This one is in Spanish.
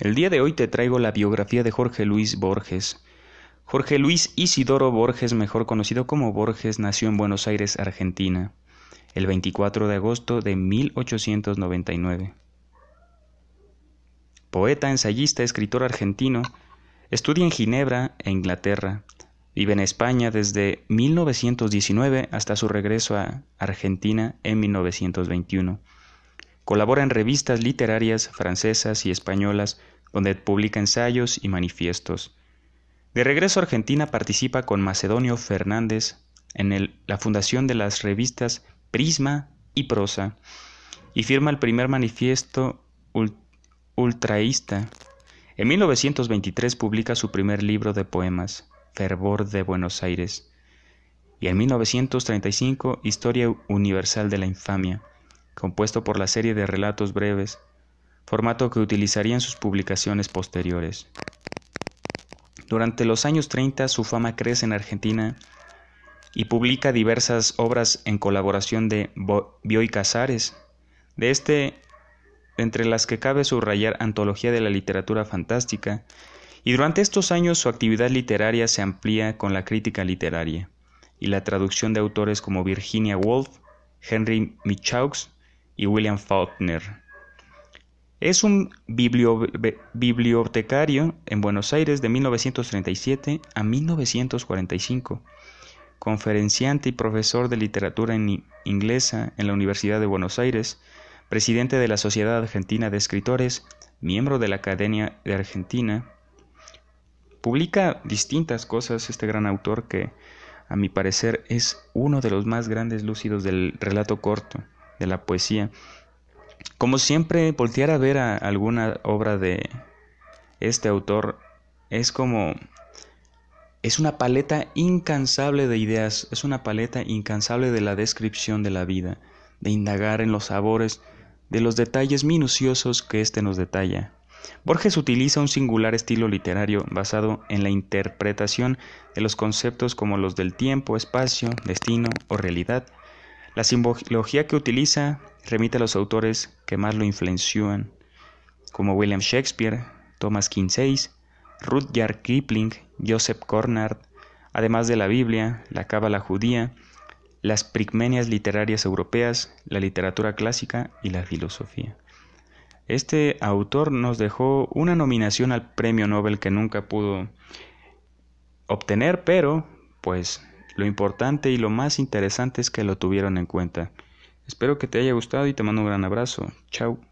El día de hoy te traigo la biografía de Jorge Luis Borges. Jorge Luis Isidoro Borges, mejor conocido como Borges, nació en Buenos Aires, Argentina, el 24 de agosto de 1899. Poeta, ensayista, escritor argentino, estudia en Ginebra e Inglaterra. Vive en España desde 1919 hasta su regreso a Argentina en 1921. Colabora en revistas literarias francesas y españolas donde publica ensayos y manifiestos. De regreso a Argentina participa con Macedonio Fernández en la fundación de las revistas Prisma y Prosa y firma el primer manifiesto ultraísta. En 1923 publica su primer libro de poemas, Fervor de Buenos Aires, y en 1935 Historia Universal de la Infamia compuesto por la serie de relatos breves, formato que utilizaría en sus publicaciones posteriores. Durante los años 30 su fama crece en Argentina y publica diversas obras en colaboración de Bioy Casares. De este, entre las que cabe subrayar Antología de la Literatura Fantástica, y durante estos años su actividad literaria se amplía con la crítica literaria y la traducción de autores como Virginia Woolf, Henry Michaux y William Faulkner. Es un bibliotecario en Buenos Aires de 1937 a 1945, conferenciante y profesor de literatura inglesa en la Universidad de Buenos Aires, presidente de la Sociedad Argentina de Escritores, miembro de la Academia de Argentina. Publica distintas cosas este gran autor que, a mi parecer, es uno de los más grandes lúcidos del relato corto de la poesía. Como siempre, voltear a ver a alguna obra de este autor es como... Es una paleta incansable de ideas, es una paleta incansable de la descripción de la vida, de indagar en los sabores, de los detalles minuciosos que éste nos detalla. Borges utiliza un singular estilo literario basado en la interpretación de los conceptos como los del tiempo, espacio, destino o realidad, la simbología que utiliza remite a los autores que más lo influencian, como William Shakespeare, Thomas Kinsey, Rudyard Kipling, Joseph Conrad, además de la Biblia, la Cábala judía, las prigmenias literarias europeas, la literatura clásica y la filosofía. Este autor nos dejó una nominación al premio Nobel que nunca pudo obtener, pero pues lo importante y lo más interesante es que lo tuvieron en cuenta. Espero que te haya gustado y te mando un gran abrazo. Chao.